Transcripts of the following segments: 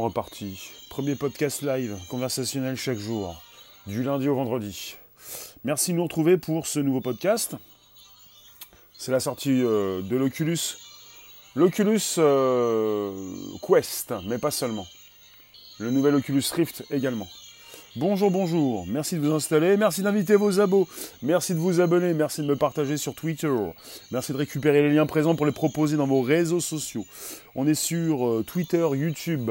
sommes repartis. Premier podcast live, conversationnel chaque jour, du lundi au vendredi. Merci de nous retrouver pour ce nouveau podcast. C'est la sortie euh, de l'Oculus. L'Oculus euh, Quest, mais pas seulement. Le nouvel Oculus Rift également. Bonjour, bonjour, merci de vous installer, merci d'inviter vos abos, merci de vous abonner, merci de me partager sur Twitter, merci de récupérer les liens présents pour les proposer dans vos réseaux sociaux. On est sur euh, Twitter, YouTube,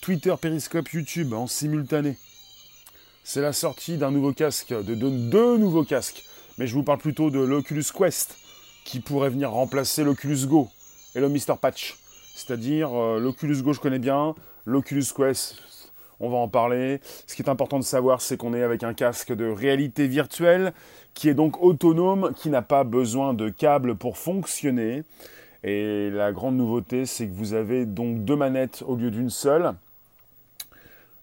Twitter, Periscope, YouTube en simultané. C'est la sortie d'un nouveau casque, de deux, nouveaux casques, mais je vous parle plutôt de l'Oculus Quest, qui pourrait venir remplacer l'Oculus Go et le Mr. Patch. C'est-à-dire euh, l'Oculus Go je connais bien, l'Oculus Quest on va en parler. Ce qui est important de savoir, c'est qu'on est avec un casque de réalité virtuelle qui est donc autonome, qui n'a pas besoin de câbles pour fonctionner. Et la grande nouveauté, c'est que vous avez donc deux manettes au lieu d'une seule.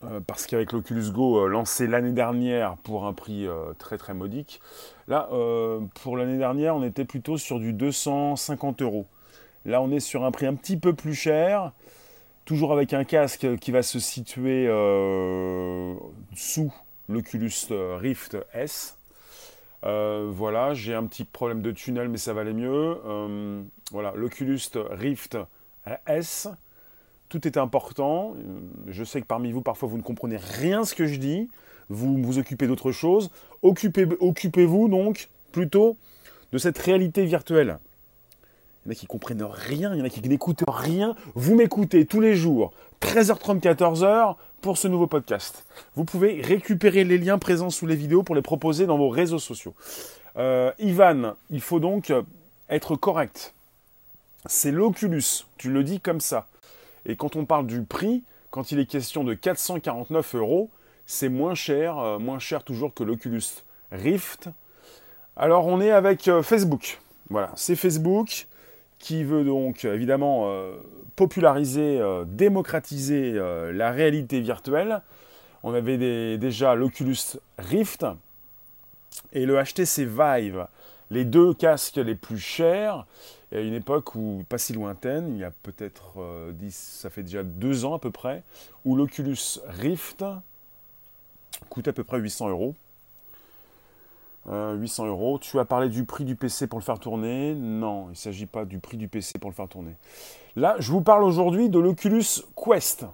Euh, parce qu'avec l'Oculus Go euh, lancé l'année dernière pour un prix euh, très très modique, là pour l'année dernière on était plutôt sur du 250 euros. Là on est sur un prix un petit peu plus cher, toujours avec un casque qui va se situer euh, sous l'Oculus Rift S. Euh, voilà, j'ai un petit problème de tunnel, mais ça va aller mieux. Euh, voilà, l'Oculus Rift S. Tout est important. Je sais que parmi vous, parfois, vous ne comprenez rien ce que je dis. Vous vous occupez d'autre chose. Occupez-vous donc plutôt de cette réalité virtuelle. Il y en a qui comprennent rien, il y en a qui n'écoutent rien. Vous m'écoutez tous les jours, 13h30, 14h, pour ce nouveau podcast. Vous pouvez récupérer les liens présents sous les vidéos pour les proposer dans vos réseaux sociaux. Euh, Ivan, il faut donc être correct. C'est l'Oculus, tu le dis comme ça. Et quand on parle du prix, quand il est question de 449 euros, c'est moins cher, euh, moins cher toujours que l'Oculus Rift. Alors on est avec euh, Facebook. Voilà, c'est Facebook qui veut donc évidemment euh, populariser, euh, démocratiser euh, la réalité virtuelle. On avait déjà l'Oculus Rift et le HTC Vive, les deux casques les plus chers. à une époque où, pas si lointaine, il y a peut-être, ça fait déjà deux ans à peu près, où l'Oculus Rift coûte à peu près 800 euros. 800 euh, euros. Tu as parlé du prix du PC pour le faire tourner. Non, il ne s'agit pas du prix du PC pour le faire tourner. Là, je vous parle aujourd'hui de l'Oculus Quest,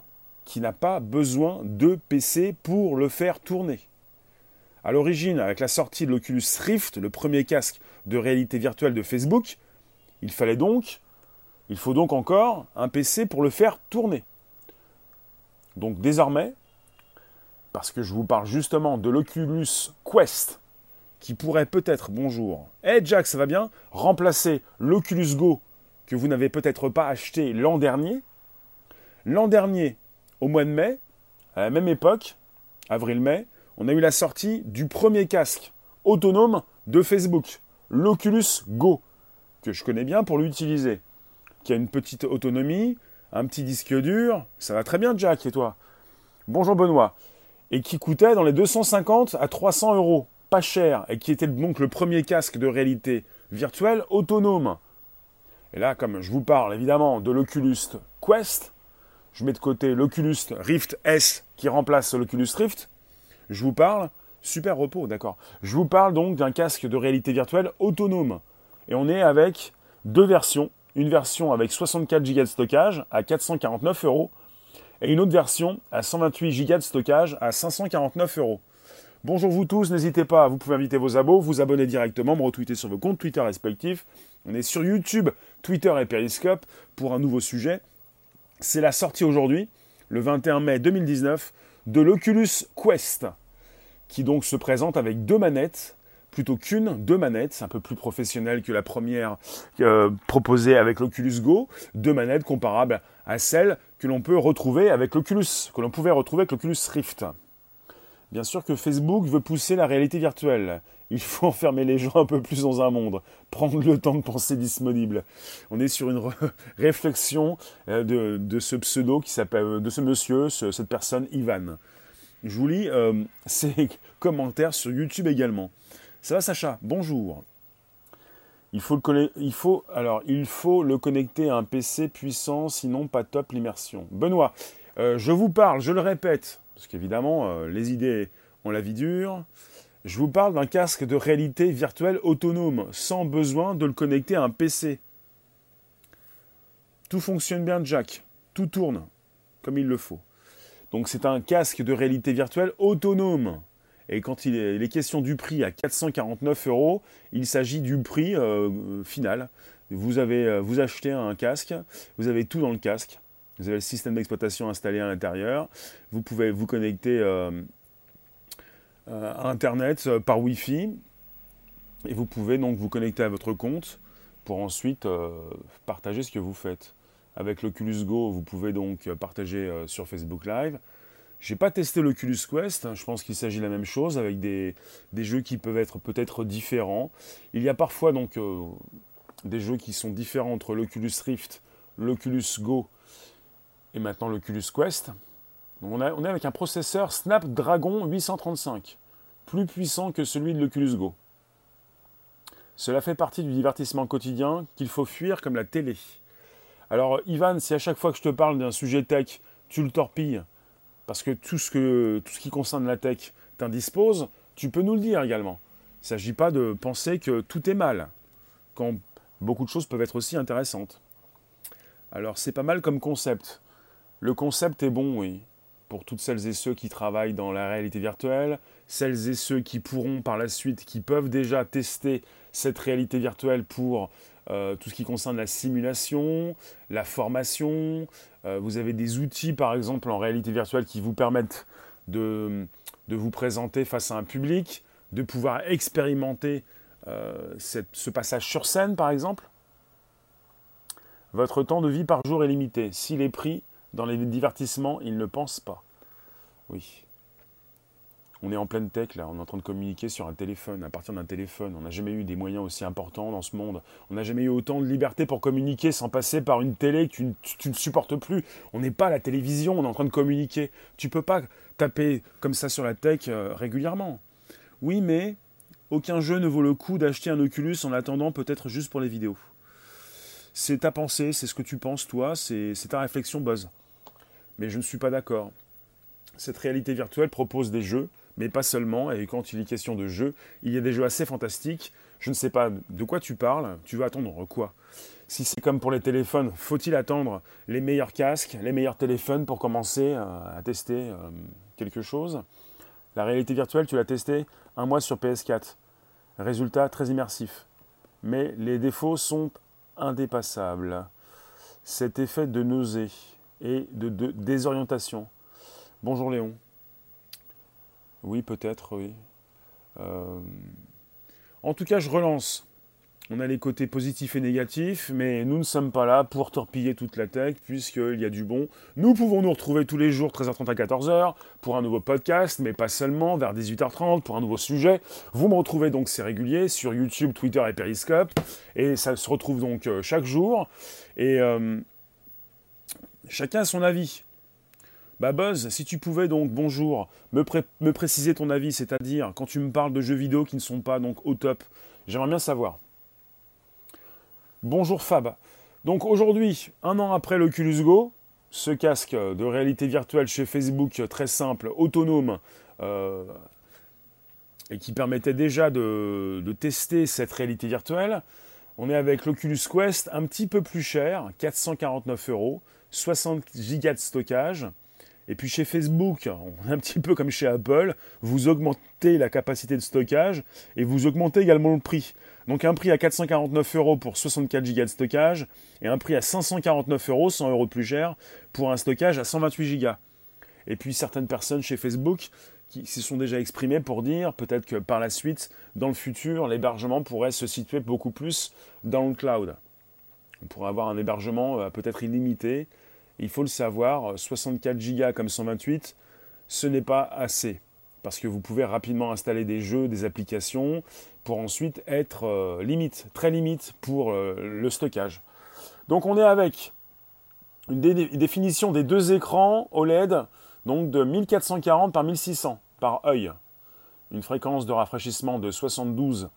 qui n'a pas besoin de PC pour le faire tourner. À l'origine, avec la sortie de l'Oculus Rift, le premier casque de réalité virtuelle de Facebook, il fallait donc, il faut donc encore un PC pour le faire tourner. Donc désormais, parce que je vous parle justement de l'Oculus Quest, qui pourrait peut-être, bonjour, hey Jack, ça va bien? Remplacer l'Oculus Go que vous n'avez peut-être pas acheté l'an dernier? L'an dernier, au mois de mai, à la même époque, avril-mai, on a eu la sortie du premier casque autonome de Facebook, l'Oculus Go, que je connais bien pour l'utiliser, qui a une petite autonomie, un petit disque dur, ça va très bien Jack et toi? Bonjour Benoît, et qui coûtait dans les 250 à 300 euros pas cher et qui était donc le premier casque de réalité virtuelle autonome. Et là, comme je vous parle évidemment de l'Oculus Quest, je mets de côté l'Oculus Rift S qui remplace l'Oculus Rift, je vous parle, super repos, d'accord, je vous parle donc d'un casque de réalité virtuelle autonome. Et on est avec deux versions, une version avec 64 Go de stockage à 449 euros et une autre version à 128 Go de stockage à 549 euros. Bonjour vous tous, n'hésitez pas, vous pouvez inviter vos abos, vous abonner directement, me retweeter sur vos comptes Twitter respectifs. On est sur YouTube, Twitter et Periscope pour un nouveau sujet. C'est la sortie aujourd'hui, le 21 mai 2019, de l'Oculus Quest, qui donc se présente avec deux manettes, plutôt qu'une, deux manettes, c'est un peu plus professionnel que la première euh, proposée avec l'Oculus Go, deux manettes comparables à celles que l'on peut retrouver avec l'Oculus, que l'on pouvait retrouver avec l'Oculus Rift. Bien sûr que Facebook veut pousser la réalité virtuelle. Il faut enfermer les gens un peu plus dans un monde, prendre le temps de penser disponible. On est sur une réflexion euh, de, ce pseudo qui s'appelle, euh, de ce monsieur, cette personne, Ivan. Je vous lis euh, ses commentaires sur YouTube également. Ça va Sacha? Bonjour. Il faut, le connecter à un PC puissant, sinon pas top l'immersion. Benoît, je vous parle, je le répète, parce qu'évidemment, euh, les idées ont la vie dure. Je vous parle d'un casque de réalité virtuelle autonome, sans besoin de le connecter à un PC. Tout fonctionne bien, Jack. Tout tourne comme il le faut. Donc c'est un casque de réalité virtuelle autonome. Et quand il est, question du prix à 449 euros, il s'agit du prix euh, final. Avez, vous achetez un casque, vous avez tout dans le casque. Vous avez le système d'exploitation installé à l'intérieur. Vous pouvez vous connecter euh, euh, à Internet euh, par Wi-Fi. Et vous pouvez donc vous connecter à votre compte pour ensuite partager ce que vous faites. Avec l'Oculus Go, vous pouvez donc partager sur Facebook Live. Je n'ai pas testé l'Oculus Quest, je pense qu'il s'agit de la même chose, avec des, des jeux qui peuvent être peut-être différents. Il y a parfois donc des jeux qui sont différents entre l'Oculus Rift, l'Oculus Go et maintenant l'Oculus Quest. on, est avec un processeur Snapdragon 835, plus puissant que celui de l'Oculus Go. Cela fait partie du divertissement quotidien qu'il faut fuir comme la télé. Alors Ivan, si à chaque fois que je te parle d'un sujet tech, tu le torpilles, parce que tout ce, que, tout ce qui concerne la tech t'indispose, tu peux nous le dire également. Il ne s'agit pas de penser que tout est mal, quand beaucoup de choses peuvent être aussi intéressantes. Alors c'est pas mal comme concept. Le concept est bon, oui, pour toutes celles et ceux qui travaillent dans la réalité virtuelle, celles et ceux qui pourront par la suite, qui peuvent déjà tester cette réalité virtuelle pour euh, tout ce qui concerne la simulation, la formation. Euh, vous avez des outils, par exemple, en réalité virtuelle qui vous permettent de, vous présenter face à un public, de pouvoir expérimenter euh, ce passage sur scène, par exemple. Votre temps de vie par jour est limité. S'il est pris, dans les divertissements, ils ne pensent pas. Oui. On est en pleine tech là, on est en train de communiquer sur un téléphone, à partir d'un téléphone. On n'a jamais eu des moyens aussi importants dans ce monde. On n'a jamais eu autant de liberté pour communiquer sans passer par une télé que tu, ne supportes plus. On n'est pas à la télévision, on est en train de communiquer. Tu peux pas taper comme ça sur la tech euh, régulièrement. Oui, mais aucun jeu ne vaut le coup d'acheter un Oculus en attendant peut-être juste pour les vidéos. C'est ta pensée, c'est ce que tu penses toi, c'est ta réflexion buzz mais je ne suis pas d'accord. Cette réalité virtuelle propose des jeux, mais pas seulement, et quand il est question de jeux, il y a des jeux assez fantastiques. Je ne sais pas de quoi tu parles, tu veux attendre quoi? Si c'est comme pour les téléphones, faut-il attendre les meilleurs casques, les meilleurs téléphones pour commencer euh, à tester euh, quelque chose? La réalité virtuelle, tu l'as testé un mois sur PS4. Résultat très immersif. Mais les défauts sont indépassables. Cet effet de nausée, et de, désorientation. Bonjour Léon. Oui, peut-être, oui. Euh, en tout cas, je relance. On a les côtés positifs et négatifs, mais nous ne sommes pas là pour torpiller toute la tech, puisqu'il y a du bon. Nous pouvons nous retrouver tous les jours, 13h30 à 14h, pour un nouveau podcast, mais pas seulement, vers 18h30, pour un nouveau sujet. Vous me retrouvez donc, c'est régulier, sur YouTube, Twitter et Periscope, et ça se retrouve donc euh, chaque jour. Et euh, Chacun a son avis. Bah Buzz, si tu pouvais donc, bonjour, me, me préciser ton avis, c'est-à-dire quand tu me parles de jeux vidéo qui ne sont pas donc au top, j'aimerais bien savoir. Bonjour Fab. Donc aujourd'hui, un an après l'Oculus Go, ce casque de réalité virtuelle chez Facebook très simple, autonome, euh, et qui permettait déjà de, de, tester cette réalité virtuelle, on est avec l'Oculus Quest un petit peu plus cher, 449 euros. 60 gigas de stockage. Et puis chez Facebook, un petit peu comme chez Apple, vous augmentez la capacité de stockage et vous augmentez également le prix. Donc un prix à 449 euros pour 64 gigas de stockage et un prix à 549 euros, 100 euros plus cher, pour un stockage à 128 gigas. Et puis certaines personnes chez Facebook qui se sont déjà exprimées pour dire peut-être que par la suite, dans le futur, l'hébergement pourrait se situer beaucoup plus dans le cloud. On pourrait avoir un hébergement euh, peut-être illimité. Il faut le savoir, 64 Go comme 128, ce n'est pas assez. Parce que vous pouvez rapidement installer des jeux, des applications, pour ensuite être euh, limite, très limite pour euh, le stockage. Donc on est avec une définition des deux écrans OLED, donc de 1440 par 1600 par œil. Une fréquence de rafraîchissement de 72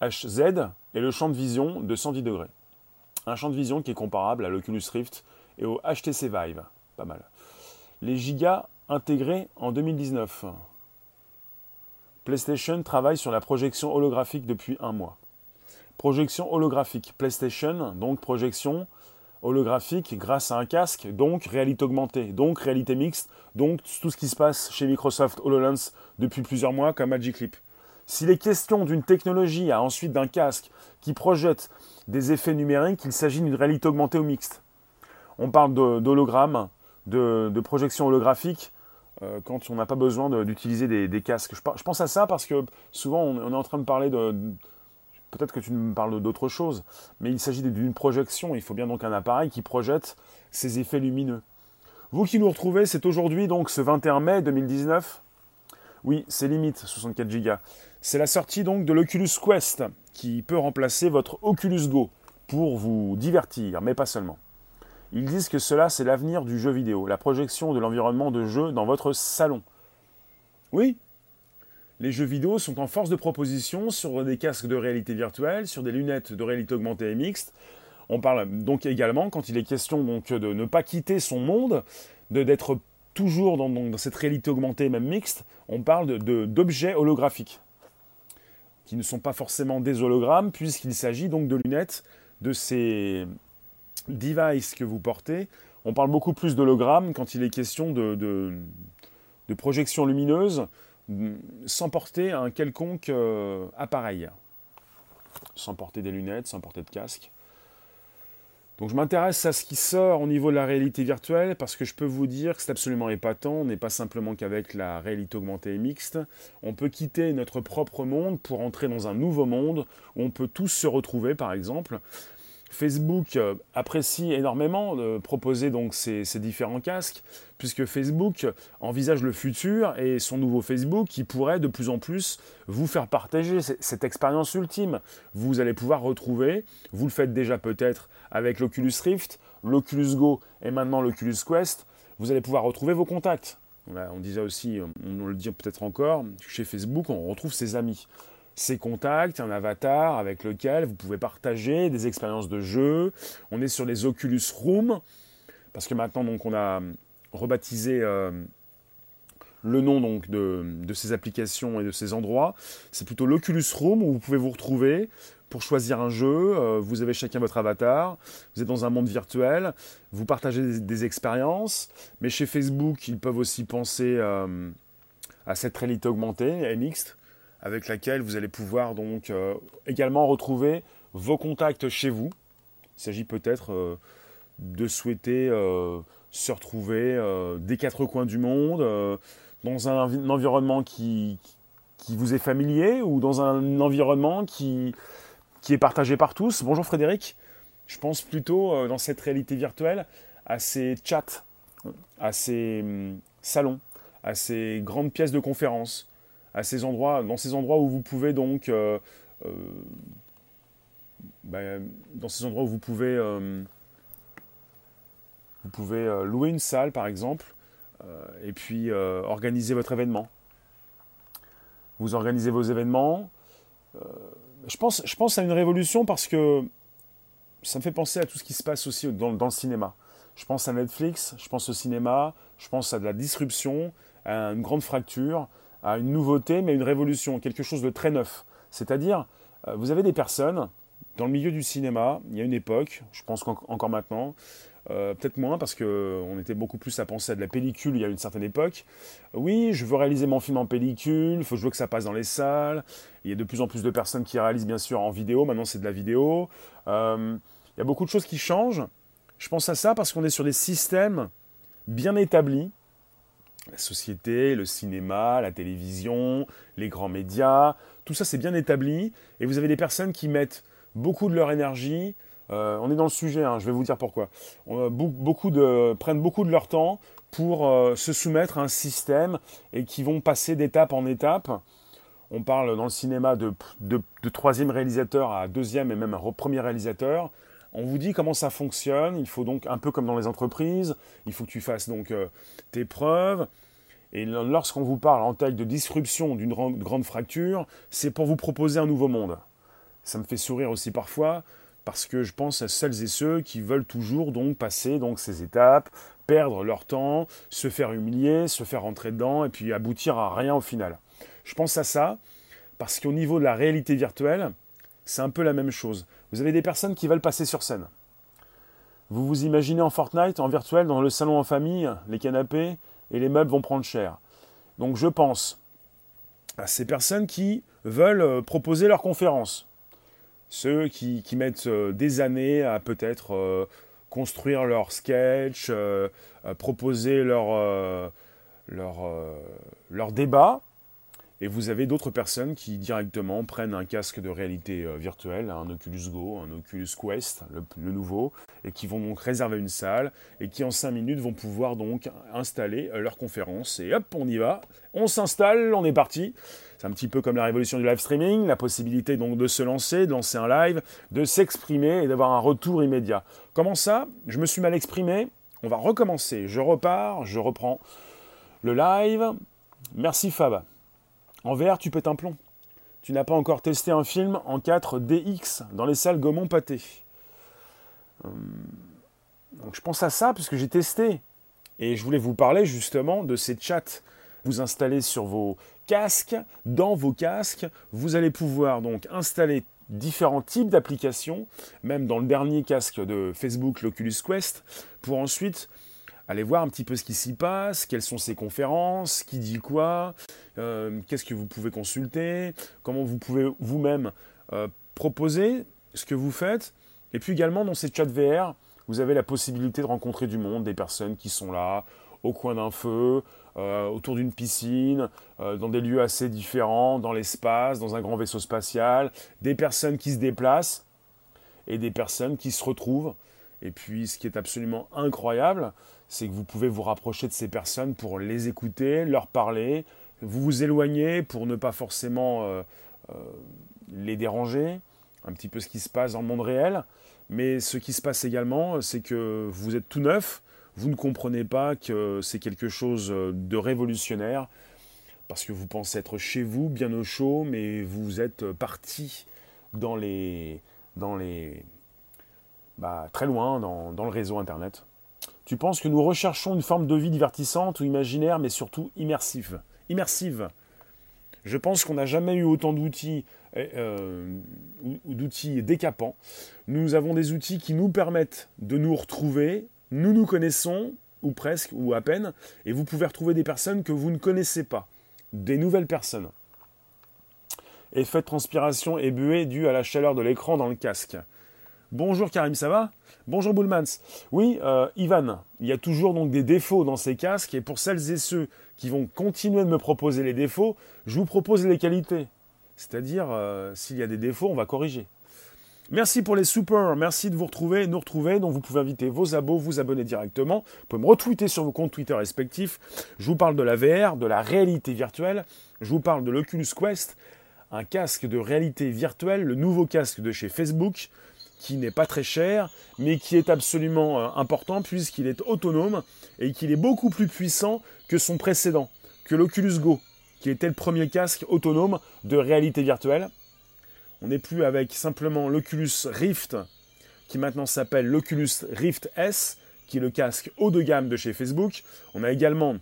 HZ et le champ de vision de 110 degrés. Un champ de vision qui est comparable à l'Oculus Rift et au HTC Vive, pas mal. Les gigas intégrés en 2019. PlayStation travaille sur la projection holographique depuis un mois. Projection holographique. PlayStation, donc projection holographique grâce à un casque, donc réalité augmentée, donc réalité mixte, donc tout ce qui se passe chez Microsoft HoloLens depuis plusieurs mois comme Magic Leap. S'il est question d'une technologie à ensuite d'un casque qui projette des effets numériques, il s'agit d'une réalité augmentée ou mixte. On parle d'hologramme, de, projection holographique, euh, quand on n'a pas besoin d'utiliser des, casques. Je, pense à ça parce que souvent on, est en train de parler de... Peut-être que tu me parles d'autre chose, mais il s'agit d'une projection. Il faut bien donc un appareil qui projette ces effets lumineux. Vous qui nous retrouvez, c'est aujourd'hui donc ce 21 mai 2019. Oui, c'est limite 64 Go. C'est la sortie donc de l'Oculus Quest qui peut remplacer votre Oculus Go pour vous divertir, mais pas seulement. Ils disent que cela, c'est l'avenir du jeu vidéo, la projection de l'environnement de jeu dans votre salon. Oui, les jeux vidéo sont en force de proposition sur des casques de réalité virtuelle, sur des lunettes de réalité augmentée et mixte. On parle donc également, quand il est question donc de ne pas quitter son monde, d'être toujours dans, cette réalité augmentée, même mixte, on parle d'objets holographiques, qui ne sont pas forcément des hologrammes, puisqu'il s'agit donc de lunettes de ces device que vous portez, on parle beaucoup plus d'hologramme quand il est question de, projection lumineuse sans porter un quelconque euh, appareil, sans porter des lunettes, sans porter de casque. Donc je m'intéresse à ce qui sort au niveau de la réalité virtuelle parce que je peux vous dire que c'est absolument épatant. On n'est pas simplement qu'avec la réalité augmentée et mixte. On peut quitter notre propre monde pour entrer dans un nouveau monde où on peut tous se retrouver par exemple. Facebook euh, apprécie énormément de proposer donc ces, différents casques, puisque Facebook envisage le futur et son nouveau Facebook qui pourrait de plus en plus vous faire partager cette expérience ultime. Vous allez pouvoir retrouver, vous le faites déjà peut-être avec l'Oculus Rift, l'Oculus Go et maintenant l'Oculus Quest, vous allez pouvoir retrouver vos contacts. On disait aussi, on le dit peut-être encore, chez Facebook, on retrouve ses amis ses contacts, un avatar avec lequel vous pouvez partager des expériences de jeu. On est sur les Oculus Room, parce que maintenant donc on a rebaptisé euh, le nom donc de, ces applications et de ces endroits. C'est plutôt l'Oculus Room où vous pouvez vous retrouver pour choisir un jeu. Euh, vous avez chacun votre avatar. Vous êtes dans un monde virtuel. Vous partagez des, expériences. Mais chez Facebook, ils peuvent aussi penser euh, à cette réalité augmentée et mixte avec laquelle vous allez pouvoir donc euh, également retrouver vos contacts chez vous. Il s'agit peut-être euh, de souhaiter euh, se retrouver des quatre coins du monde, dans un, environnement qui, qui, vous est familier ou dans un environnement qui, qui est partagé par tous. Bonjour Frédéric, je pense plutôt dans cette réalité virtuelle à ces chats, à ces hum, salons, à ces grandes pièces de conférence, à ces endroits, dans ces endroits où vous pouvez donc, euh, euh, ben, dans ces endroits où vous pouvez, euh, vous pouvez louer une salle par exemple, et puis organiser votre événement. Vous organisez vos événements. je pense, je pense à une révolution parce que ça me fait penser à tout ce qui se passe aussi dans, dans le cinéma. Je pense à Netflix, je pense au cinéma, je pense à de la disruption, à une grande fracture à une nouveauté, mais une révolution, quelque chose de très neuf. C'est-à-dire, euh, vous avez des personnes dans le milieu du cinéma, il y a une époque, je pense qu'encore maintenant, euh, peut-être moins parce qu'on était beaucoup plus à penser à de la pellicule il y a une certaine époque. Oui, je veux réaliser mon film en pellicule, il faut que ça passe dans les salles. Il y a de plus en plus de personnes qui réalisent bien sûr en vidéo, maintenant c'est de la vidéo. Euh, il y a beaucoup de choses qui changent. Je pense à ça parce qu'on est sur des systèmes bien établis la société, le cinéma, la télévision, les grands médias, tout ça c'est bien établi et vous avez des personnes qui mettent beaucoup de leur énergie. Euh, on est dans le sujet, hein, je vais vous dire pourquoi. beaucoup de, prennent beaucoup de leur temps pour euh, se soumettre à un système et qui vont passer d'étape en étape. On parle dans le cinéma de, de troisième réalisateur à deuxième et même un premier réalisateur. On vous dit comment ça fonctionne. Il faut donc, un peu comme dans les entreprises, il faut que tu fasses donc euh, tes preuves. Et lorsqu'on vous parle en taille de disruption d'une grande fracture, c'est pour vous proposer un nouveau monde. Ça me fait sourire aussi parfois parce que je pense à celles et ceux qui veulent toujours donc passer donc ces étapes, perdre leur temps, se faire humilier, se faire rentrer dedans et puis aboutir à rien au final. Je pense à ça parce qu'au niveau de la réalité virtuelle, c'est un peu la même chose. Vous avez des personnes qui veulent passer sur scène. Vous vous imaginez en Fortnite, en virtuel, dans le salon en famille, les canapés et les meubles vont prendre cher. Donc je pense à ces personnes qui veulent euh, proposer leur conférence. Ceux qui, mettent euh, des années à peut-être euh, construire leur sketch, proposer leur, leur, leur débat, et vous avez d'autres personnes qui directement prennent un casque de réalité euh, virtuelle, un Oculus Go, un Oculus Quest, le, nouveau, et qui vont donc réserver une salle, et qui en 5 minutes vont pouvoir donc installer euh, leur conférence. Et hop, on y va, on s'installe, on est parti. C'est un petit peu comme la révolution du live streaming, la possibilité donc de se lancer, de lancer un live, de s'exprimer et d'avoir un retour immédiat. Comment ça? Je me suis mal exprimé, on va recommencer. Je repars, je reprends le live. Merci Fab. En VR, tu pètes un plomb. Tu n'as pas encore testé un film en 4DX dans les salles Gaumont-Pâté. Euh, donc je pense à ça puisque j'ai testé. Et je voulais vous parler justement de ces chats. Vous installez sur vos casques, dans vos casques, vous allez pouvoir donc installer différents types d'applications, même dans le dernier casque de Facebook, l'Oculus Quest, pour ensuite allez voir un petit peu ce qui s'y passe, quelles sont ces conférences, qui dit quoi, euh, qu'est-ce que vous pouvez consulter, comment vous pouvez vous-même euh, proposer ce que vous faites. Et puis également dans ces chats VR, vous avez la possibilité de rencontrer du monde, des personnes qui sont là, au coin d'un feu, euh, autour d'une piscine, dans des lieux assez différents, dans l'espace, dans un grand vaisseau spatial, des personnes qui se déplacent et des personnes qui se retrouvent. Et puis ce qui est absolument incroyable, c'est que vous pouvez vous rapprocher de ces personnes pour les écouter, leur parler, vous vous éloigner pour ne pas forcément euh, euh, les déranger, un petit peu ce qui se passe dans le monde réel. Mais ce qui se passe également, c'est que vous êtes tout neuf, vous ne comprenez pas que c'est quelque chose de révolutionnaire, parce que vous pensez être chez vous, bien au chaud, mais vous êtes parti dans les, dans les, bah, très loin dans, dans le réseau Internet. Tu penses que nous recherchons une forme de vie divertissante ou imaginaire, mais surtout immersive? Immersive. Je pense qu'on n'a jamais eu autant d'outils euh, d'outils décapants. Nous avons des outils qui nous permettent de nous retrouver. Nous nous connaissons, ou presque, ou à peine, et vous pouvez retrouver des personnes que vous ne connaissez pas, des nouvelles personnes. Effet de transpiration et buée dû à la chaleur de l'écran dans le casque. Bonjour Karim, ça va? Bonjour Bullmans. Oui, euh, Ivan, il y a toujours donc des défauts dans ces casques et pour celles et ceux qui vont continuer de me proposer les défauts, je vous propose les qualités. C'est-à-dire, euh, s'il y a des défauts, on va corriger. Merci pour les super, merci de vous retrouver, nous retrouver. Donc vous pouvez inviter vos abos, vous abonner directement. Vous pouvez me retweeter sur vos comptes Twitter respectifs. Je vous parle de la VR, de la réalité virtuelle. Je vous parle de l'Oculus Quest, un casque de réalité virtuelle, le nouveau casque de chez Facebook qui n'est pas très cher, mais qui est absolument euh, important puisqu'il est autonome et qu'il est beaucoup plus puissant que son précédent, que l'Oculus Go, qui était le premier casque autonome de réalité virtuelle. On n'est plus avec simplement l'Oculus Rift, qui maintenant s'appelle l'Oculus Rift S, qui est le casque haut de gamme de chez Facebook. On a également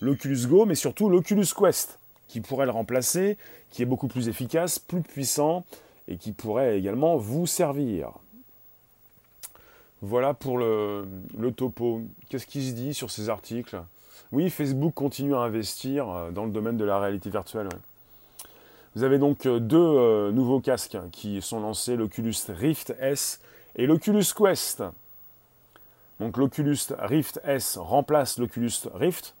l'Oculus Go, mais surtout l'Oculus Quest, qui pourrait le remplacer, qui est beaucoup plus efficace, plus puissant, et qui pourrait également vous servir. Voilà pour le, topo. Qu'est-ce qui se dit sur ces articles? Oui, Facebook continue à investir euh, dans le domaine de la réalité virtuelle. Vous avez donc euh, deux euh, nouveaux casques qui sont lancés, l'Oculus Rift S et l'Oculus Quest. Donc l'Oculus Rift S remplace l'Oculus Rift,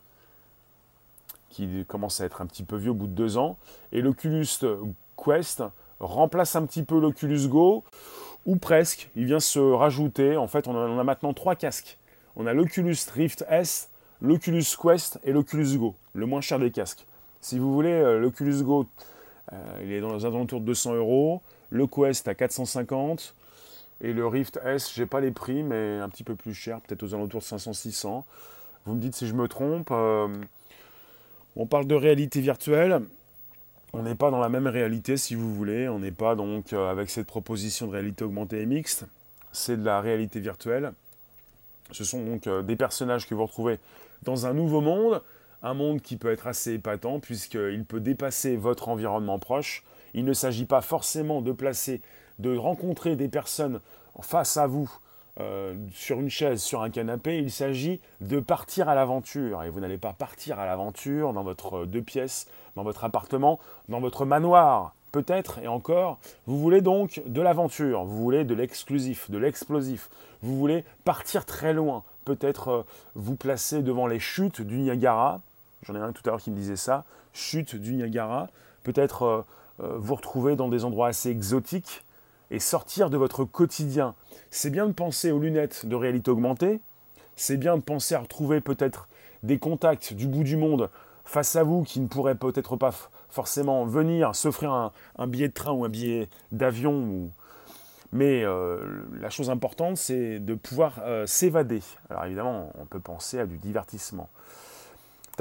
qui commence à être un petit peu vieux au bout de deux ans, et l'Oculus Quest remplace un petit peu l'Oculus Go, ou presque, il vient se rajouter, en fait on a, maintenant trois casques. On a l'Oculus Rift S, l'Oculus Quest et l'Oculus Go, le moins cher des casques. Si vous voulez, euh, l'Oculus Go, euh, il est dans les alentours de 200 euros, le Quest à 450, et le Rift S, j'ai pas les prix, mais un petit peu plus cher, peut-être aux alentours de 500-600. Vous me dites si je me trompe. Euh, on parle de réalité virtuelle on n'est pas dans la même réalité si vous voulez, on n'est pas donc euh, avec cette proposition de réalité augmentée et mixte, c'est de la réalité virtuelle. Ce sont donc des personnages que vous retrouvez dans un nouveau monde, un monde qui peut être assez épatant puisqu'il peut dépasser votre environnement proche. Il ne s'agit pas forcément de placer, de rencontrer des personnes face à vous euh, sur une chaise, sur un canapé, il s'agit de partir à l'aventure. Et vous n'allez pas partir à l'aventure dans votre euh, deux pièces, dans votre appartement, dans votre manoir, peut-être, et encore. Vous voulez donc de l'aventure, vous voulez de l'exclusif, de l'explosif. Vous voulez partir très loin, peut-être euh, vous placer devant les chutes du Niagara. J'en ai un tout à l'heure qui me disait ça, chutes du Niagara. Peut-être vous retrouver dans des endroits assez exotiques et sortir de votre quotidien. C'est bien de penser aux lunettes de réalité augmentée, c'est bien de penser à retrouver peut-être des contacts du bout du monde face à vous qui ne pourraient peut-être pas forcément venir s'offrir un, billet de train ou un billet d'avion. Mais euh, la chose importante, c'est de pouvoir euh, s'évader. Alors évidemment, on peut penser à du divertissement.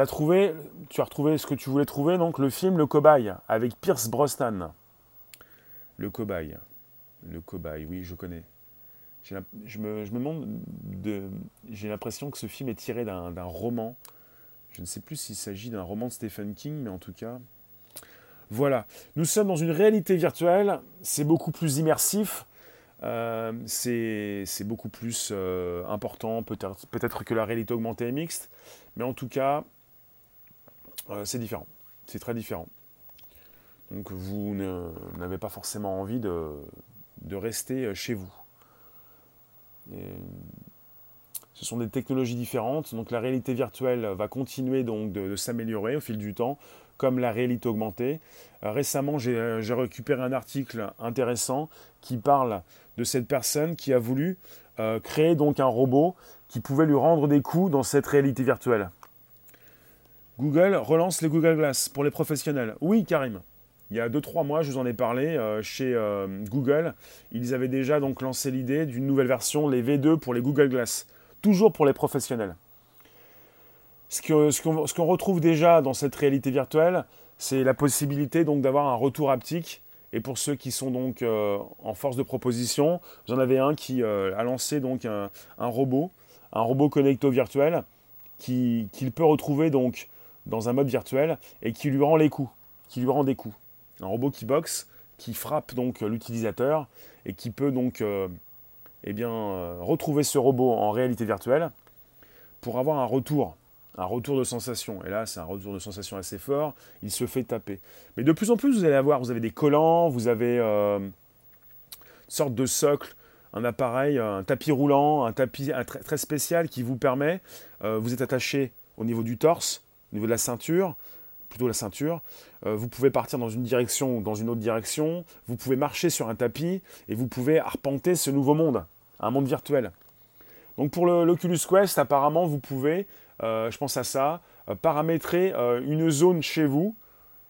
Trouvé, tu as retrouvé ce que tu voulais trouver, donc le film Le Cobaye avec Pierce Brosnan. Le Cobaye. Le cobaye, oui, je connais. Je me, demande, de, j'ai l'impression que ce film est tiré d'un roman. Je ne sais plus s'il s'agit d'un roman de Stephen King, mais en tout cas. Voilà, nous sommes dans une réalité virtuelle, c'est beaucoup plus immersif, euh, c'est beaucoup plus euh, important peut-être peut que la réalité augmentée est mixte, mais en tout cas, euh, c'est différent, c'est très différent. Donc vous n'avez pas forcément envie de, de rester euh, chez vous. ce sont des technologies différentes, donc la réalité virtuelle va continuer donc de, s'améliorer au fil du temps, comme la réalité augmentée. Euh, récemment, euh, j'ai récupéré un article intéressant qui parle de cette personne qui a voulu créer donc un robot qui pouvait lui rendre des coups dans cette réalité virtuelle. Google relance les Google Glass pour les professionnels. Oui, Karim il y a 2-3 mois, je vous en ai parlé, euh, chez euh, Google, ils avaient déjà donc lancé l'idée d'une nouvelle version, les V2 pour les Google Glass, toujours pour les professionnels. Ce qu'on retrouve déjà dans cette réalité virtuelle, c'est la possibilité donc d'avoir un retour haptique. Et pour ceux qui sont donc euh, en force de proposition, j'en avais un qui a lancé donc un, robot, un robot connecto virtuel, qu'il peut retrouver donc dans un mode virtuel et qui lui rend les coups, qui lui rend des coups un robot qui boxe, qui frappe donc l'utilisateur et qui peut donc euh, eh euh, retrouver ce robot en réalité virtuelle pour avoir un retour, un retour de sensation. Et là, c'est un retour de sensation assez fort. Il se fait taper. Mais de plus en plus, vous allez avoir, vous avez des collants, vous avez euh, une sorte de socle, un appareil, un tapis roulant, un tapis très, spécial qui vous permet, vous êtes attaché au niveau du torse, au niveau de la ceinture, plutôt la ceinture. Euh, vous pouvez partir dans une direction ou dans une autre direction. Vous pouvez marcher sur un tapis et vous pouvez arpenter ce nouveau monde, un monde virtuel. Donc pour l'Oculus Quest, apparemment, vous pouvez, euh, je pense à ça, euh, paramétrer une zone chez vous,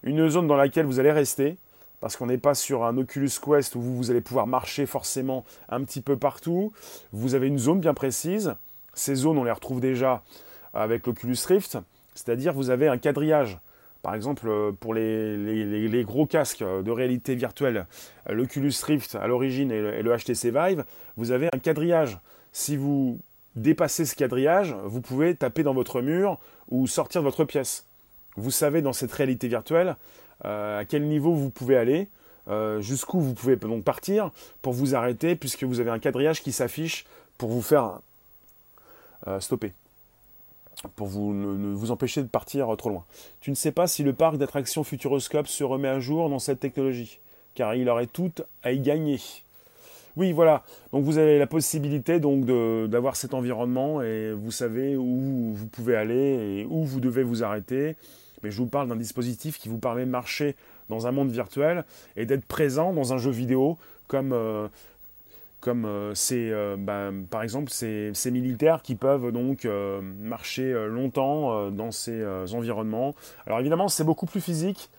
une zone dans laquelle vous allez rester, parce qu'on n'est pas sur un Oculus Quest où vous, vous allez pouvoir marcher forcément un petit peu partout. Vous avez une zone bien précise. Ces zones, on les retrouve déjà avec l'Oculus Rift, c'est-à-dire vous avez un quadrillage. Par exemple, euh, pour les, gros casques de réalité virtuelle, euh, l'Oculus Rift à l'origine et, le HTC Vive, vous avez un quadrillage. Si vous dépassez ce quadrillage, vous pouvez taper dans votre mur ou sortir de votre pièce. Vous savez dans cette réalité virtuelle euh, à quel niveau vous pouvez aller, jusqu'où vous pouvez donc partir pour vous arrêter puisque vous avez un quadrillage qui s'affiche pour vous faire stopper pour vous, ne, vous empêcher de partir trop loin. Tu ne sais pas si le parc d'attractions Futuroscope se remet à jour dans cette technologie, car il aurait tout à y gagner. Oui, voilà. Donc vous avez la possibilité donc d'avoir cet environnement et vous savez où vous pouvez aller et où vous devez vous arrêter. Mais je vous parle d'un dispositif qui vous permet de marcher dans un monde virtuel et d'être présent dans un jeu vidéo comme euh, comme euh, c'est euh, bah, par exemple ces, militaires qui peuvent donc euh, marcher longtemps dans ces environnements. Alors évidemment c'est beaucoup plus physique.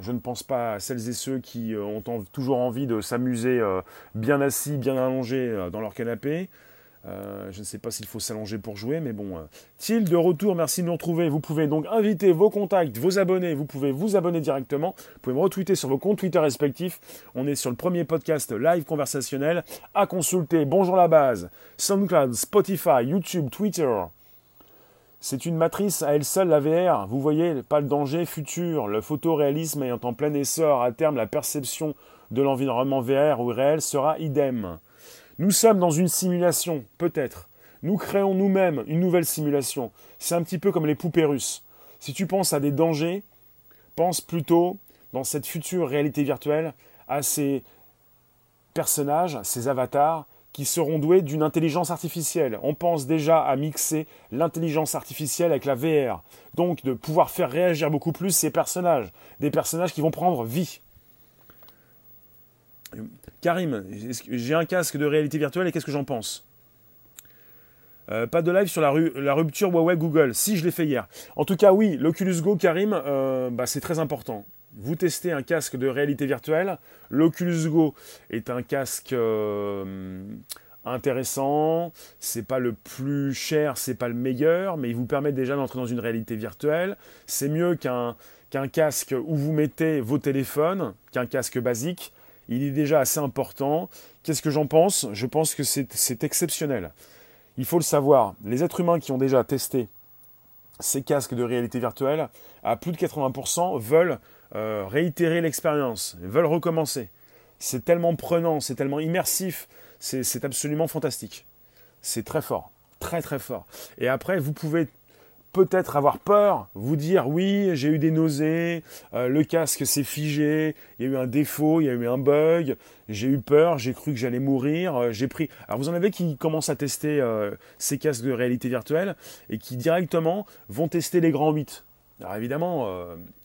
je ne pense pas à celles et ceux qui ont toujours envie de s'amuser bien assis, bien allongés dans leur canapé. Euh, je ne sais pas s'il faut s'allonger pour jouer, mais bon. Euh. de retour, merci de nous retrouver. Vous pouvez donc inviter vos contacts, vos abonnés, vous pouvez vous abonner directement. Vous pouvez me retweeter sur vos comptes Twitter respectifs. On est sur le premier podcast live conversationnel à consulter. Bonjour la base. SoundCloud, Spotify, YouTube, Twitter. C'est une matrice à elle seule, la VR. Vous voyez, pas le danger futur. Le photoréalisme ayant en plein essor, à terme, la perception de l'environnement VR ou réel sera idem. Nous sommes dans une simulation, peut-être. Nous créons nous-mêmes une nouvelle simulation. C'est un petit peu comme les poupées russes. Si tu penses à des dangers, pense plutôt, dans cette future réalité virtuelle, à ces personnages, ces avatars, qui seront doués d'une intelligence artificielle. On pense déjà à mixer l'intelligence artificielle avec la VR. Donc de pouvoir faire réagir beaucoup plus ces personnages. Des personnages qui vont prendre vie. Karim, j'ai un casque de réalité virtuelle et qu'est-ce que j'en pense? Euh, pas de live sur la, rupture Huawei Google. Si, je l'ai fait hier. En tout cas, oui, l'Oculus Go, Karim, euh, bah, c'est très important. Vous testez un casque de réalité virtuelle. L'Oculus Go est un casque euh, intéressant. C'est pas le plus cher, c'est pas le meilleur, mais il vous permet déjà d'entrer dans une réalité virtuelle. C'est mieux qu'un qu'un casque où vous mettez vos téléphones, qu'un casque basique il est déjà assez important. Qu'est-ce que j'en pense? Je pense que c'est exceptionnel. Il faut le savoir, les êtres humains qui ont déjà testé ces casques de réalité virtuelle, à plus de 80%, veulent euh, réitérer l'expérience, veulent recommencer. C'est tellement prenant, c'est tellement immersif, c'est absolument fantastique. C'est très fort, très très fort. Et après, vous pouvez peut-être avoir peur, vous dire oui, j'ai eu des nausées, euh, le casque s'est figé, il y a eu un défaut, il y a eu un bug, j'ai eu peur, j'ai cru que j'allais mourir, euh, j'ai pris. Alors vous en avez qui commencent à tester euh, ces casques de réalité virtuelle et qui directement vont tester les grands 8. Alors évidemment,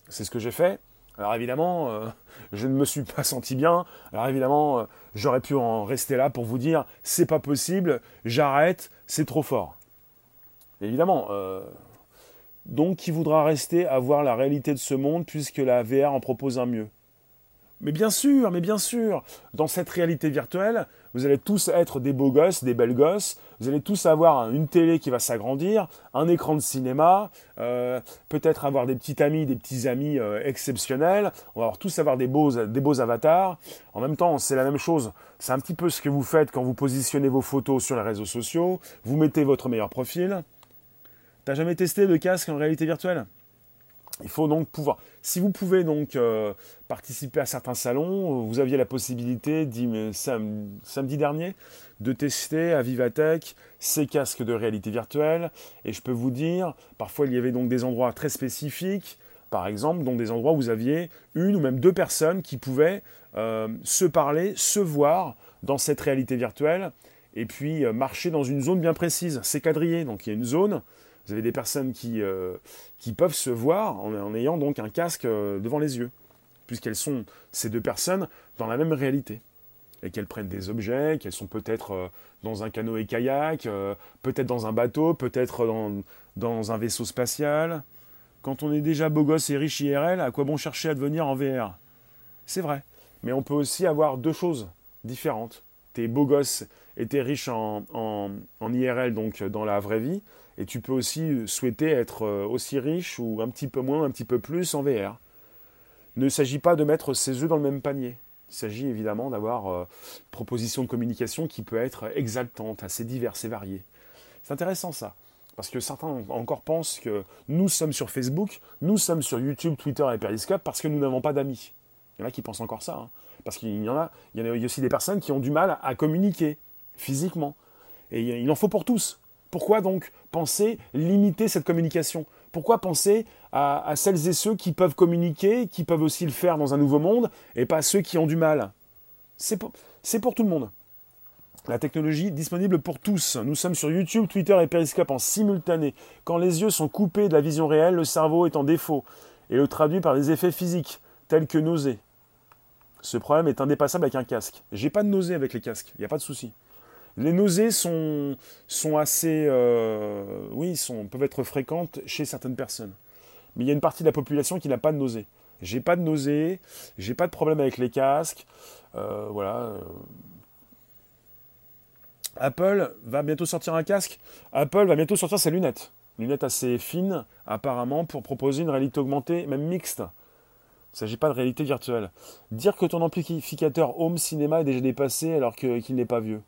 c'est ce que j'ai fait. Alors évidemment, je ne me suis pas senti bien. Alors évidemment, j'aurais pu en rester là pour vous dire c'est pas possible, j'arrête, c'est trop fort. Évidemment, donc qui voudra rester à voir la réalité de ce monde puisque la VR en propose un mieux. Mais bien sûr, mais bien sûr, dans cette réalité virtuelle, vous allez tous être des beaux gosses, des belles gosses, vous allez tous avoir une télé qui va s'agrandir, un écran de cinéma, euh, peut-être avoir des petits amis, des petits amis euh, exceptionnels, on va avoir tous avoir des beaux, des beaux avatars. En même temps, c'est la même chose, c'est un petit peu ce que vous faites quand vous positionnez vos photos sur les réseaux sociaux, vous mettez votre meilleur profil. T'as jamais testé de casque en réalité virtuelle? Il faut donc pouvoir. Si vous pouvez donc euh, participer à certains salons, vous aviez la possibilité, samedi dernier, de tester à Vivatech ces casques de réalité virtuelle. Et je peux vous dire, parfois il y avait donc des endroits très spécifiques, par exemple, donc des endroits où vous aviez une ou même deux personnes qui pouvaient euh, se parler, se voir dans cette réalité virtuelle, et puis euh, marcher dans une zone bien précise. C'est quadrillé, donc il y a une zone vous avez des personnes qui, euh, qui peuvent se voir en, ayant donc un casque euh, devant les yeux, puisqu'elles sont ces deux personnes dans la même réalité. Et qu'elles prennent des objets, qu'elles sont peut-être euh, dans un canoë-kayak, peut-être dans un bateau, peut-être dans, dans un vaisseau spatial. Quand on est déjà beau gosse et riche IRL, à quoi bon chercher à devenir en VR C'est vrai. Mais on peut aussi avoir deux choses différentes. T'es beau gosse et t'es riche en, en, en, IRL, donc dans la vraie vie, et tu peux aussi souhaiter être euh, aussi riche ou un petit peu moins, un petit peu plus en VR. Il ne s'agit pas de mettre ses œufs dans le même panier. Il s'agit évidemment d'avoir euh, proposition de communication qui peut être exaltante, assez diverse et variée. C'est intéressant ça. Parce que certains encore pensent que nous sommes sur Facebook, nous sommes sur YouTube, Twitter et Periscope parce que nous n'avons pas d'amis. Il y en a qui pensent encore ça. Hein. Parce qu'il y en y a aussi des personnes qui ont du mal à communiquer physiquement. Et il en faut pour tous. Pourquoi donc penser limiter cette communication? Pourquoi penser à, celles et ceux qui peuvent communiquer, qui peuvent aussi le faire dans un nouveau monde, et pas ceux qui ont du mal? C'est pour, tout le monde. La technologie disponible pour tous. Nous sommes sur YouTube, Twitter et Periscope en simultané. Quand les yeux sont coupés de la vision réelle, le cerveau est en défaut et le traduit par des effets physiques, tels que nausées. Ce problème est indépassable avec un casque. J'ai pas de nausées avec les casques, il n'y a pas de souci. Les nausées sont, assez, euh, oui, sont, peuvent être fréquentes chez certaines personnes. Mais il y a une partie de la population qui n'a pas de nausées. J'ai pas de nausées, j'ai pas de problème avec les casques, euh, voilà. Apple va bientôt sortir un casque. Apple va bientôt sortir ses lunettes. Lunettes assez fines, apparemment, pour proposer une réalité augmentée, même mixte. Il ne s'agit pas de réalité virtuelle. Dire que ton amplificateur Home Cinéma est déjà dépassé alors qu'il n'est pas vieux.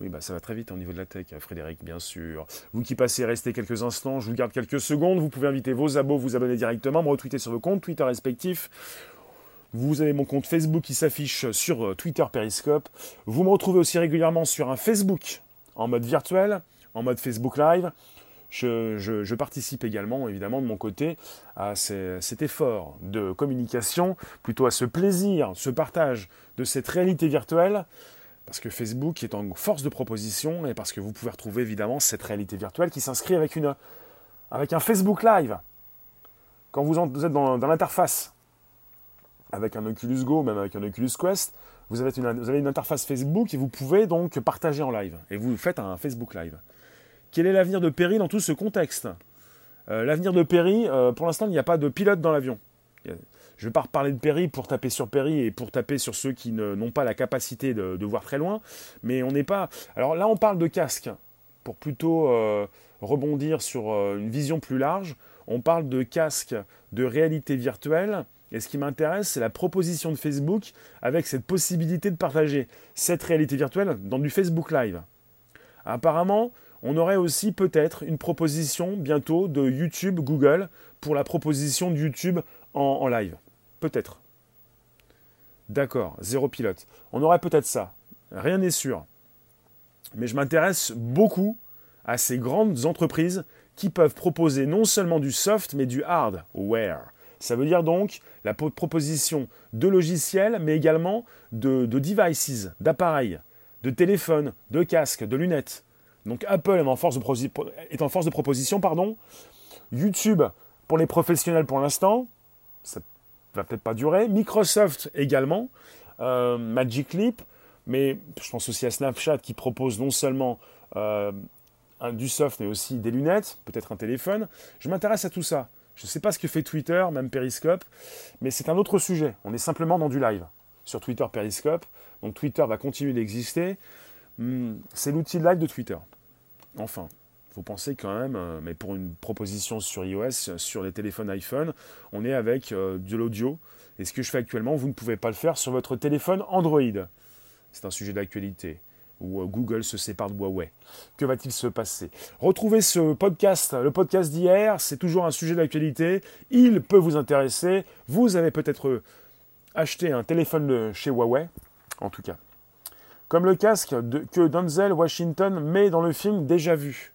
Oui, bah ça va très vite au niveau de la tech, hein, Frédéric, bien sûr. Vous qui passez, restez quelques instants, je vous garde quelques secondes. Vous pouvez inviter vos abos, vous abonner directement, me retweeter sur vos comptes Twitter respectifs. Vous avez mon compte Facebook qui s'affiche sur euh, Twitter Periscope. Vous me retrouvez aussi régulièrement sur un Facebook en mode virtuel, en mode Facebook Live. Je, participe également, évidemment, de mon côté, à cet effort de communication, plutôt à ce plaisir, ce partage de cette réalité virtuelle parce que Facebook est en force de proposition et parce que vous pouvez retrouver évidemment cette réalité virtuelle qui s'inscrit avec, un Facebook Live. Quand vous, êtes dans, l'interface avec un Oculus Go, même avec un Oculus Quest, vous avez, une, vous avez une interface Facebook et vous pouvez donc partager en live. Et vous faites un Facebook Live. Quel est l'avenir de Perry dans tout ce contexte? Euh, L'avenir de Perry, euh, pour l'instant, il n'y a pas de pilote dans l'avion. Je ne vais pas reparler de Perry pour taper sur Perry et pour taper sur ceux qui n'ont pas la capacité de, voir très loin, mais on n'est pas. Alors là, on parle de casque pour plutôt euh, rebondir sur euh, une vision plus large. On parle de casque de réalité virtuelle. Et ce qui m'intéresse, c'est la proposition de Facebook avec cette possibilité de partager cette réalité virtuelle dans du Facebook Live. Apparemment, on aurait aussi peut-être une proposition bientôt de YouTube, Google, pour la proposition de YouTube en live. Peut-être. D'accord, zéro pilote. On aurait peut-être ça. Rien n'est sûr. Mais je m'intéresse beaucoup à ces grandes entreprises qui peuvent proposer non seulement du soft, mais du hardware. Ça veut dire donc la proposition de logiciels, mais également de, devices, d'appareils, de téléphones, de casques, de lunettes. Donc Apple est en force de, proposition. Pardon. YouTube, pour les professionnels pour l'instant, va peut-être pas durer. Microsoft également, euh, Magic Leap, mais je pense aussi à Snapchat qui propose non seulement euh, du soft mais aussi des lunettes, peut-être un téléphone. Je m'intéresse à tout ça. Je ne sais pas ce que fait Twitter, même Periscope, mais c'est un autre sujet. On est simplement dans du live sur Twitter Periscope. Donc Twitter va continuer d'exister. Hmm, c'est l'outil live de Twitter. Enfin, vous pensez quand même, euh, mais pour une proposition sur iOS, sur les téléphones iPhone, on est avec euh, de l'audio. Et ce que je fais actuellement, vous ne pouvez pas le faire sur votre téléphone Android. C'est un sujet d'actualité. Où euh, Google se sépare de Huawei. Que va-t-il se passer? Retrouvez ce podcast, le podcast d'hier, c'est toujours un sujet d'actualité. Il peut vous intéresser. Vous avez peut-être acheté un téléphone chez Huawei, en tout cas. Comme le casque que Denzel Washington met dans le film Déjà vu.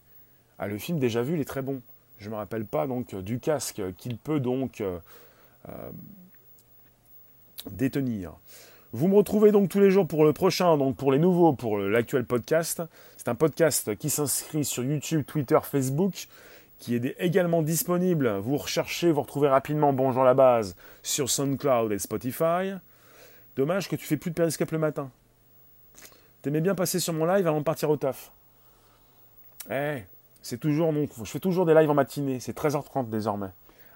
Ah, le film déjà vu, il est très bon. Je ne me rappelle pas donc du casque qu'il peut donc euh, euh, détenir. Vous me retrouvez donc tous les jours pour le prochain, donc pour les nouveaux, pour l'actuel podcast. C'est un podcast qui s'inscrit sur YouTube, Twitter, Facebook, qui est également disponible. Vous recherchez, vous retrouvez rapidement Bonjour la base sur SoundCloud et Spotify. Dommage que tu fais plus de périscope le matin. T'aimais bien passer sur mon live avant de partir au taf. Eh, c'est toujours. Je fais toujours des lives en matinée. C'est 13h30 désormais.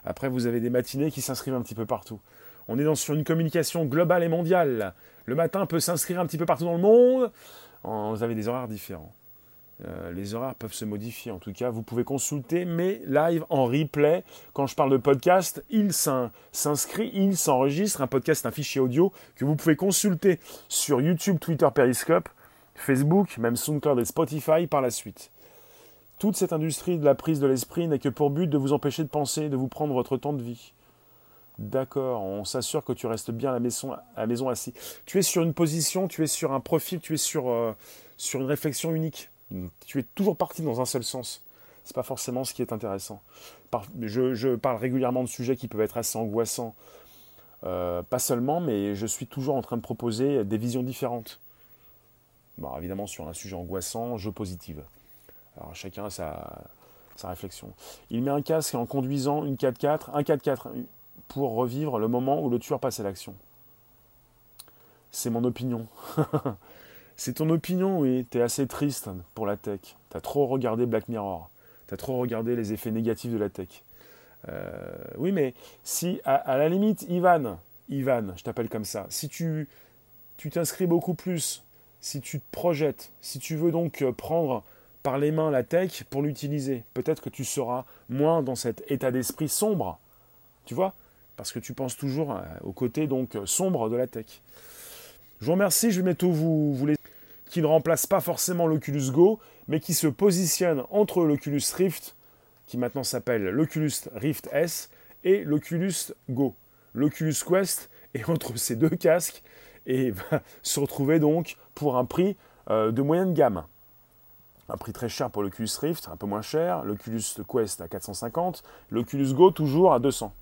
Après, vous avez des matinées qui s'inscrivent un petit peu partout. On est dans, sur une communication globale et mondiale. Le matin peut s'inscrire un petit peu partout dans le monde. Vous avez des horaires différents. Euh, les horaires peuvent se modifier. En tout cas, vous pouvez consulter mes lives en replay. Quand je parle de podcast, il s'inscrit, il s'enregistre. Un podcast, un fichier audio que vous pouvez consulter sur YouTube, Twitter, Periscope, Facebook, même SoundCloud et Spotify par la suite. Toute cette industrie de la prise de l'esprit n'a que pour but de vous empêcher de penser, de vous prendre votre temps de vie. D'accord, on s'assure que tu restes bien à la maison, à la maison assis. Tu es sur une position, tu es sur un profil, tu es sur, euh, sur une réflexion unique. Tu es toujours parti dans un seul sens. C'est pas forcément ce qui est intéressant. je, parle régulièrement de sujets qui peuvent être assez angoissants. Euh, pas seulement, mais je suis toujours en train de proposer des visions différentes. Bon, évidemment, sur un sujet angoissant, je positive. Alors chacun a sa, réflexion. Il met un casque en conduisant une 4x4, un 4x4 pour revivre le moment où le tueur passe à l'action. C'est mon opinion. C'est ton opinion, oui. T'es assez triste pour la tech. T'as trop regardé Black Mirror. T'as trop regardé les effets négatifs de la tech. Euh, oui, mais si, à, la limite, Ivan, Ivan, je t'appelle comme ça, si tu tu t'inscris beaucoup plus si tu te projettes, si tu veux donc euh, prendre par les mains la tech pour l'utiliser, peut-être que tu seras moins dans cet état d'esprit sombre, tu vois, parce que tu penses toujours euh, au côté donc sombre de la tech. Je vous remercie, je vais bientôt vous, vous qui ne remplace pas forcément l'Oculus Go, mais qui se positionne entre l'Oculus Rift, qui maintenant s'appelle l'Oculus Rift S, et l'Oculus Go. L'Oculus Quest est entre ces deux casques et va se retrouver donc pour un prix euh, de moyenne gamme. Un prix très cher pour l'Oculus Rift, un peu moins cher, l'Oculus Quest à 450, l'Oculus Go toujours à 200.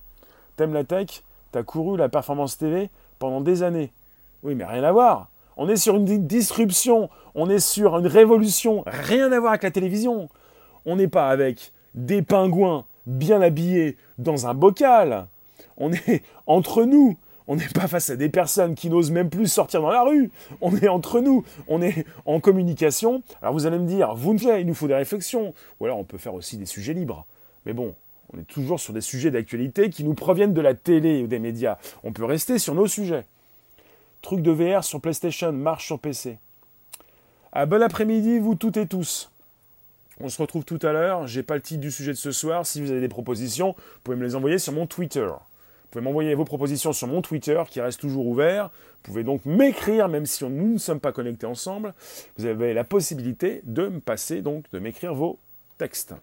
T'aimes la tech T'as couru la performance TV pendant des années. Oui, mais rien à voir. On est sur une disruption, on est sur une révolution, rien à voir avec la télévision. On n'est pas avec des pingouins bien habillés dans un bocal. On est entre nous. On n'est pas face à des personnes qui n'osent même plus sortir dans la rue. On est entre nous. On est en communication. Alors vous allez me dire, vous il nous faut des réflexions. Ou alors on peut faire aussi des sujets libres. Mais bon, on est toujours sur des sujets d'actualité qui nous proviennent de la télé ou des médias. On peut rester sur nos sujets. Truc de VR sur PlayStation marche sur PC. À bon après-midi, vous toutes et tous. On se retrouve tout à l'heure. J'ai pas le titre du sujet de ce soir. Si vous avez des propositions, vous pouvez me les envoyer sur mon Twitter. Vous pouvez m'envoyer vos propositions sur mon Twitter qui reste toujours ouvert. Vous pouvez donc m'écrire même si nous ne sommes pas connectés ensemble. Vous avez la possibilité de me passer donc de m'écrire vos textes.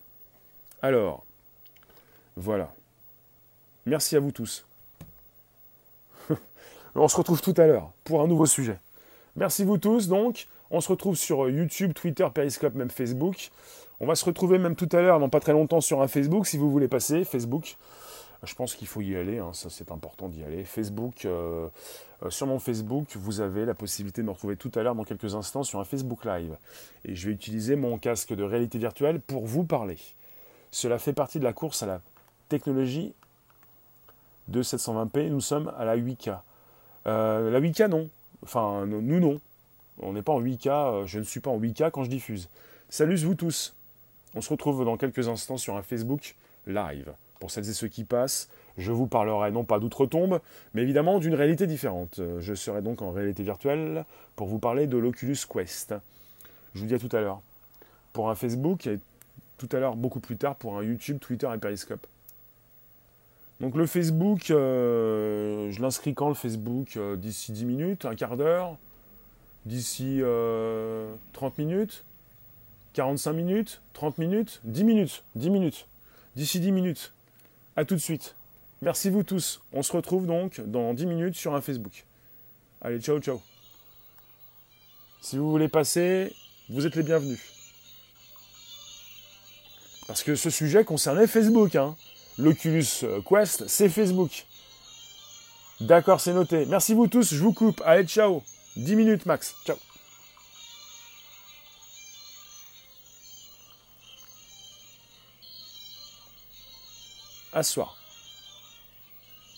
Alors, voilà. Merci à vous tous. On se retrouve tout à l'heure pour un nouveau sujet. Merci vous tous donc. On se retrouve sur YouTube, Twitter, Periscope, même Facebook. On va se retrouver même tout à l'heure, dans pas très longtemps, sur un Facebook, si vous voulez passer. Facebook, je pense qu'il faut y aller, hein. ça c'est important d'y aller. Facebook, euh, euh, sur mon Facebook, vous avez la possibilité de me retrouver tout à l'heure, dans quelques instants, sur un Facebook Live. Et je vais utiliser mon casque de réalité virtuelle pour vous parler. Cela fait partie de la course à la technologie de 720p. Nous sommes à la 8K. Euh, la 8K, non. Enfin, nous, non. On n'est pas en 8K. Euh, je ne suis pas en 8K quand je diffuse. Salut vous tous. On se retrouve dans quelques instants sur un Facebook live. Pour celles et ceux qui passent, je vous parlerai non pas d'outre-tombe, mais évidemment d'une réalité différente. Je serai donc en réalité virtuelle pour vous parler de l'Oculus Quest. Je vous dis à tout à l'heure. Pour un Facebook et tout à l'heure beaucoup plus tard pour un YouTube, Twitter et Periscope. Donc le Facebook, euh, je l'inscris quand le Facebook euh, D'ici 10 minutes, un quart d'heure? D'ici 30 euh, minutes? 45 minutes? 30 minutes? 10 minutes? 10 minutes D'ici 10 minutes. A tout de suite. Merci vous tous. On se retrouve donc dans 10 minutes sur un Facebook. Allez, ciao, ciao. Si vous voulez passer, vous êtes les bienvenus. Parce que ce sujet concernait Facebook, hein l'Oculus Quest, c'est Facebook. D'accord, c'est noté. Merci vous tous, je vous coupe. Allez, ciao. 10 minutes max. Ciao. À soir.